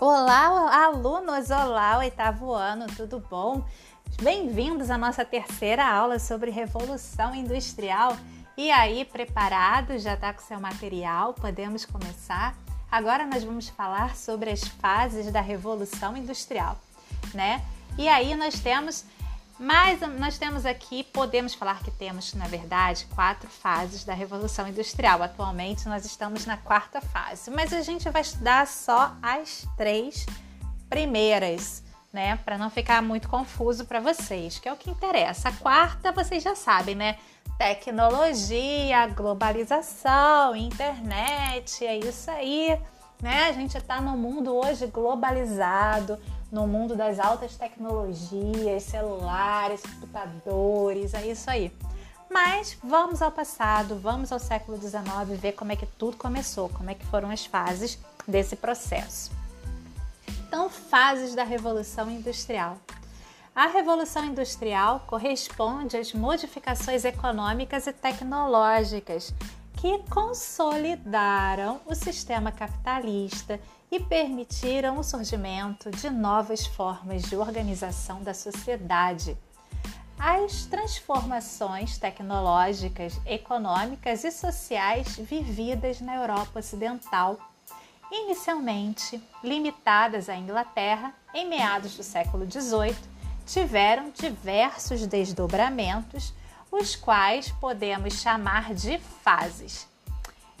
Olá, alunos! Olá, oitavo ano, tudo bom? Bem-vindos à nossa terceira aula sobre Revolução Industrial. E aí, preparado? Já está com seu material? Podemos começar? Agora nós vamos falar sobre as fases da Revolução Industrial, né? E aí nós temos mas nós temos aqui, podemos falar que temos, na verdade, quatro fases da Revolução Industrial. Atualmente nós estamos na quarta fase, mas a gente vai estudar só as três primeiras, né? Para não ficar muito confuso para vocês, que é o que interessa. A quarta vocês já sabem, né? Tecnologia, globalização, internet, é isso aí, né? A gente está no mundo hoje globalizado no mundo das altas tecnologias, celulares, computadores, é isso aí. Mas vamos ao passado, vamos ao século XIX ver como é que tudo começou, como é que foram as fases desse processo. Então, fases da Revolução Industrial. A Revolução Industrial corresponde às modificações econômicas e tecnológicas que consolidaram o sistema capitalista e permitiram o surgimento de novas formas de organização da sociedade. As transformações tecnológicas, econômicas e sociais vividas na Europa Ocidental, inicialmente limitadas à Inglaterra, em meados do século XVIII, tiveram diversos desdobramentos, os quais podemos chamar de fases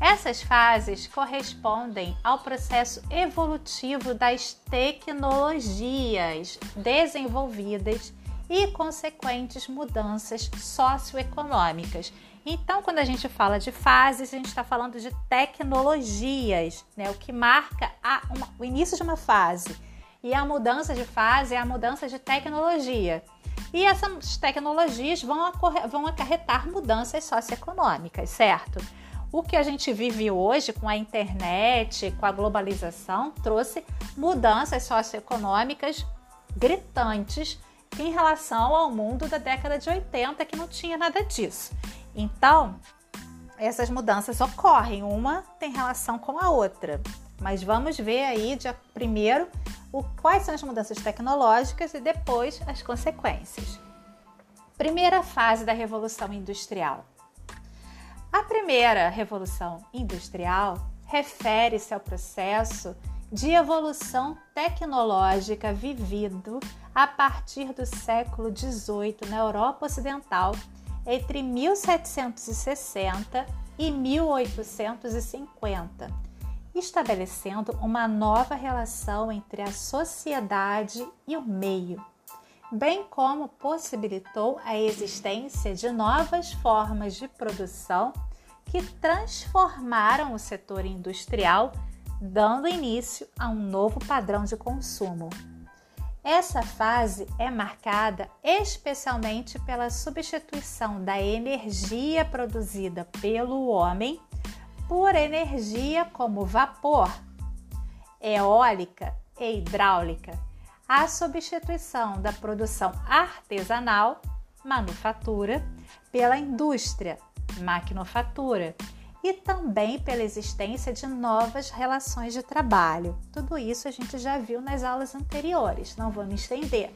essas fases correspondem ao processo evolutivo das tecnologias desenvolvidas e consequentes mudanças socioeconômicas. Então, quando a gente fala de fases, a gente está falando de tecnologias, né? o que marca uma, o início de uma fase. E a mudança de fase é a mudança de tecnologia. E essas tecnologias vão, vão acarretar mudanças socioeconômicas, certo? O que a gente vive hoje com a internet, com a globalização, trouxe mudanças socioeconômicas gritantes em relação ao mundo da década de 80, que não tinha nada disso. Então, essas mudanças ocorrem, uma tem relação com a outra. Mas vamos ver aí de, primeiro o, quais são as mudanças tecnológicas e depois as consequências. Primeira fase da Revolução Industrial a primeira revolução industrial refere-se ao processo de evolução tecnológica vivido a partir do século XVIII na Europa Ocidental, entre 1760 e 1850, estabelecendo uma nova relação entre a sociedade e o meio bem como possibilitou a existência de novas formas de produção que transformaram o setor industrial, dando início a um novo padrão de consumo. Essa fase é marcada especialmente pela substituição da energia produzida pelo homem por energia como vapor, eólica e hidráulica a substituição da produção artesanal, manufatura, pela indústria, maquinofatura, e também pela existência de novas relações de trabalho. Tudo isso a gente já viu nas aulas anteriores, não vou me estender.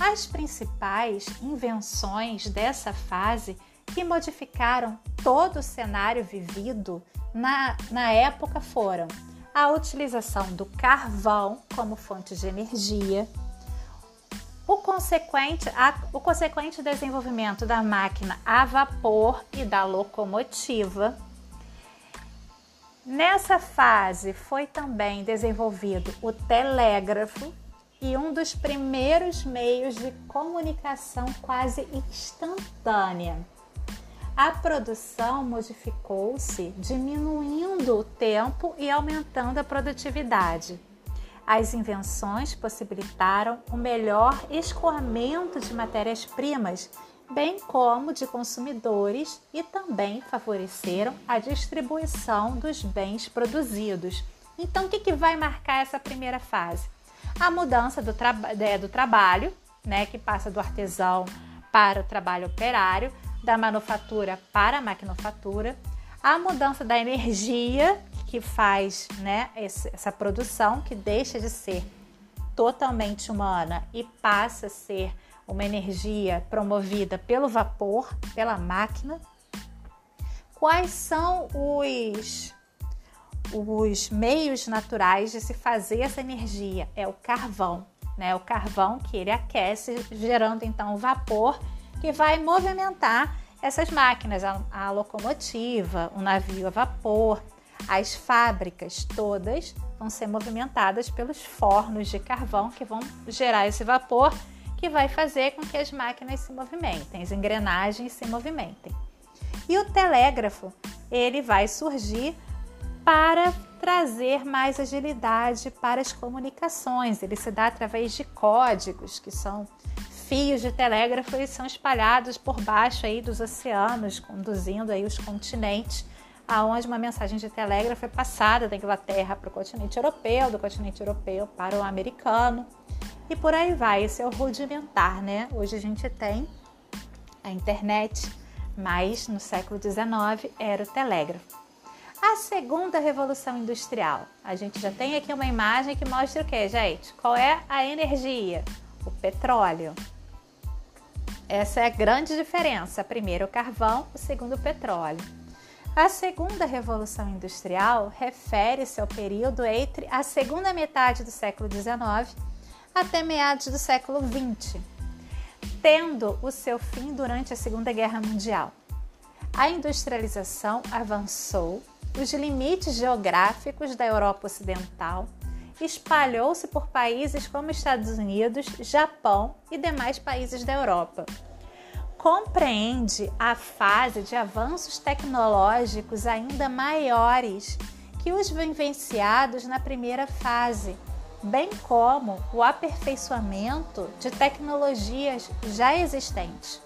As principais invenções dessa fase que modificaram todo o cenário vivido na, na época foram a utilização do carvão como fonte de energia, o consequente, a, o consequente desenvolvimento da máquina a vapor e da locomotiva. Nessa fase foi também desenvolvido o telégrafo e um dos primeiros meios de comunicação quase instantânea a produção modificou-se, diminuindo o tempo e aumentando a produtividade. As invenções possibilitaram o melhor escoamento de matérias-primas, bem como de consumidores, e também favoreceram a distribuição dos bens produzidos. Então, o que, que vai marcar essa primeira fase? A mudança do, tra é, do trabalho, né, que passa do artesão para o trabalho operário, da manufatura para a maquinofatura, a mudança da energia, que faz né, essa produção que deixa de ser totalmente humana e passa a ser uma energia promovida pelo vapor, pela máquina. Quais são os, os meios naturais de se fazer essa energia? É o carvão, né? O carvão que ele aquece, gerando então o vapor que vai movimentar essas máquinas, a, a locomotiva, o navio a vapor, as fábricas todas vão ser movimentadas pelos fornos de carvão que vão gerar esse vapor que vai fazer com que as máquinas se movimentem, as engrenagens se movimentem. E o telégrafo, ele vai surgir para trazer mais agilidade para as comunicações. Ele se dá através de códigos, que são fios de telégrafo e são espalhados por baixo aí dos oceanos, conduzindo aí os continentes aonde uma mensagem de telégrafo é passada da Inglaterra para o continente europeu, do continente europeu para o americano e por aí vai. Esse é o rudimentar, né? Hoje a gente tem a internet, mas no século XIX era o telégrafo. A segunda revolução industrial. A gente já tem aqui uma imagem que mostra o que, gente? Qual é a energia? O petróleo. Essa é a grande diferença. Primeiro o carvão, o segundo o petróleo. A segunda revolução industrial refere-se ao período entre a segunda metade do século XIX até meados do século XX, tendo o seu fim durante a Segunda Guerra Mundial. A industrialização avançou, os limites geográficos da Europa Ocidental espalhou-se por países como Estados Unidos, Japão e demais países da Europa compreende a fase de avanços tecnológicos ainda maiores que os vivenciados na primeira fase, bem como o aperfeiçoamento de tecnologias já existentes.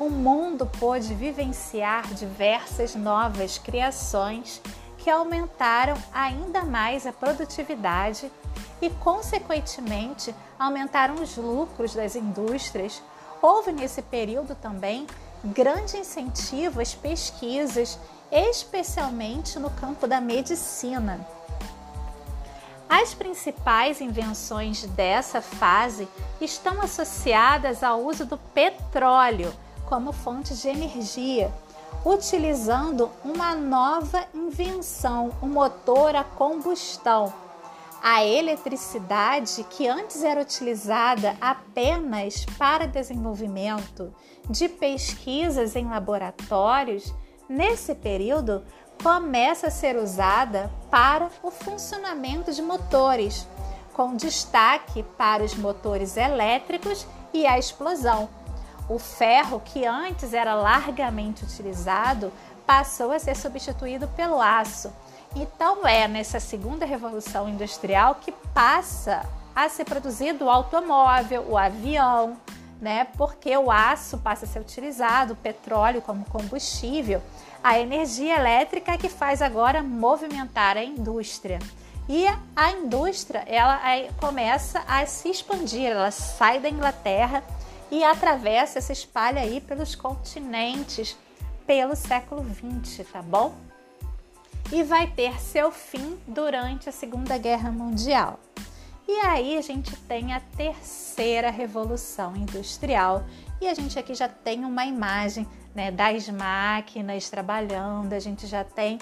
O mundo pôde vivenciar diversas novas criações que aumentaram ainda mais a produtividade e, consequentemente, aumentaram os lucros das indústrias Houve nesse período também grande incentivo às pesquisas, especialmente no campo da medicina. As principais invenções dessa fase estão associadas ao uso do petróleo como fonte de energia, utilizando uma nova invenção, o um motor a combustão a eletricidade, que antes era utilizada apenas para desenvolvimento de pesquisas em laboratórios, nesse período começa a ser usada para o funcionamento de motores, com destaque para os motores elétricos e a explosão. O ferro, que antes era largamente utilizado, passou a ser substituído pelo aço então é nessa segunda revolução industrial que passa a ser produzido o automóvel, o avião, né? Porque o aço passa a ser utilizado, o petróleo como combustível, a energia elétrica que faz agora movimentar a indústria. E a indústria, ela começa a se expandir, ela sai da Inglaterra e atravessa, se espalha aí pelos continentes pelo século 20, tá bom? E vai ter seu fim durante a Segunda Guerra Mundial. E aí a gente tem a terceira revolução industrial e a gente aqui já tem uma imagem né, das máquinas trabalhando, a gente já tem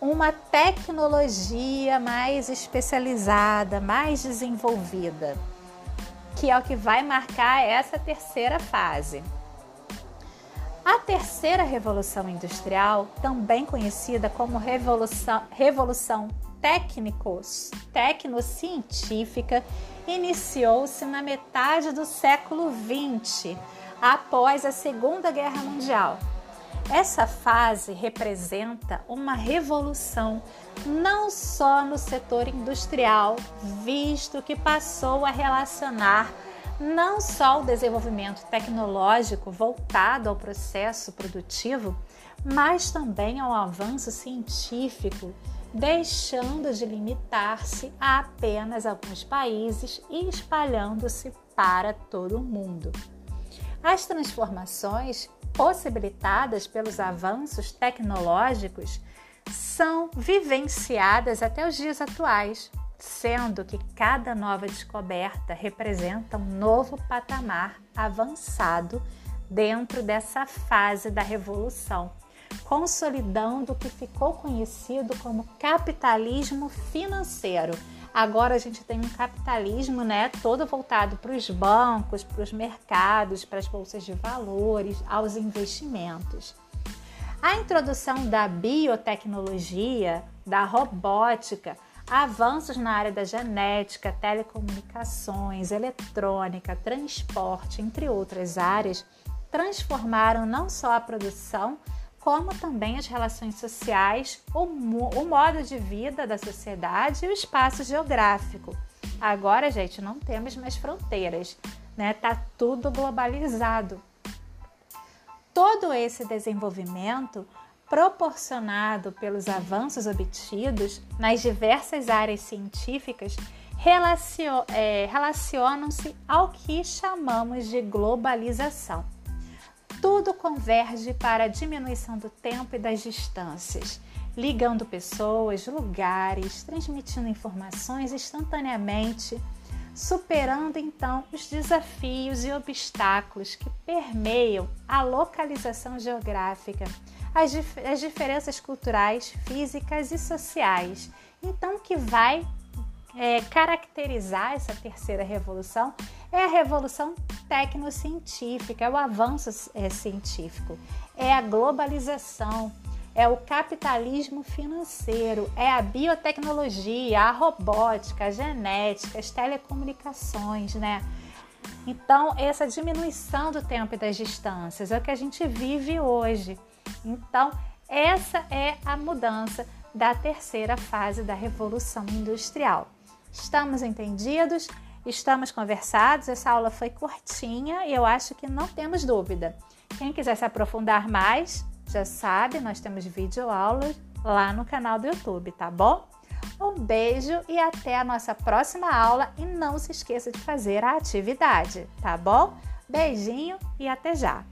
uma tecnologia mais especializada, mais desenvolvida, que é o que vai marcar essa terceira fase. A terceira revolução industrial, também conhecida como revolução, revolução técnicos, tecnocientífica, iniciou-se na metade do século XX, após a Segunda Guerra Mundial. Essa fase representa uma revolução não só no setor industrial, visto que passou a relacionar não só o desenvolvimento tecnológico voltado ao processo produtivo, mas também ao avanço científico, deixando de limitar-se a apenas alguns países e espalhando-se para todo o mundo. As transformações possibilitadas pelos avanços tecnológicos são vivenciadas até os dias atuais, sendo que cada nova descoberta representa um novo patamar avançado dentro dessa fase da revolução, consolidando o que ficou conhecido como capitalismo financeiro. Agora a gente tem um capitalismo, né, todo voltado para os bancos, para os mercados, para as bolsas de valores, aos investimentos. A introdução da biotecnologia, da robótica, avanços na área da genética, telecomunicações, eletrônica, transporte, entre outras áreas, transformaram não só a produção, como também as relações sociais, o, o modo de vida da sociedade e o espaço geográfico. Agora, gente, não temos mais fronteiras, né? Tá tudo globalizado. Todo esse desenvolvimento proporcionado pelos avanços obtidos nas diversas áreas científicas é, relacionam-se ao que chamamos de globalização. Tudo converge para a diminuição do tempo e das distâncias, ligando pessoas, lugares, transmitindo informações instantaneamente superando então os desafios e obstáculos que permeiam a localização geográfica, as, dif as diferenças culturais, físicas e sociais. Então, o que vai é, caracterizar essa terceira revolução é a revolução tecnocientífica, é o avanço é, científico, é a globalização, é o capitalismo financeiro, é a biotecnologia, a robótica, a genética, as telecomunicações, né? Então, essa diminuição do tempo e das distâncias é o que a gente vive hoje. Então, essa é a mudança da terceira fase da Revolução Industrial. Estamos entendidos? Estamos conversados? Essa aula foi curtinha e eu acho que não temos dúvida. Quem quiser se aprofundar mais, já sabe, nós temos vídeo lá no canal do YouTube, tá bom? Um beijo e até a nossa próxima aula e não se esqueça de fazer a atividade, tá bom? Beijinho e até já!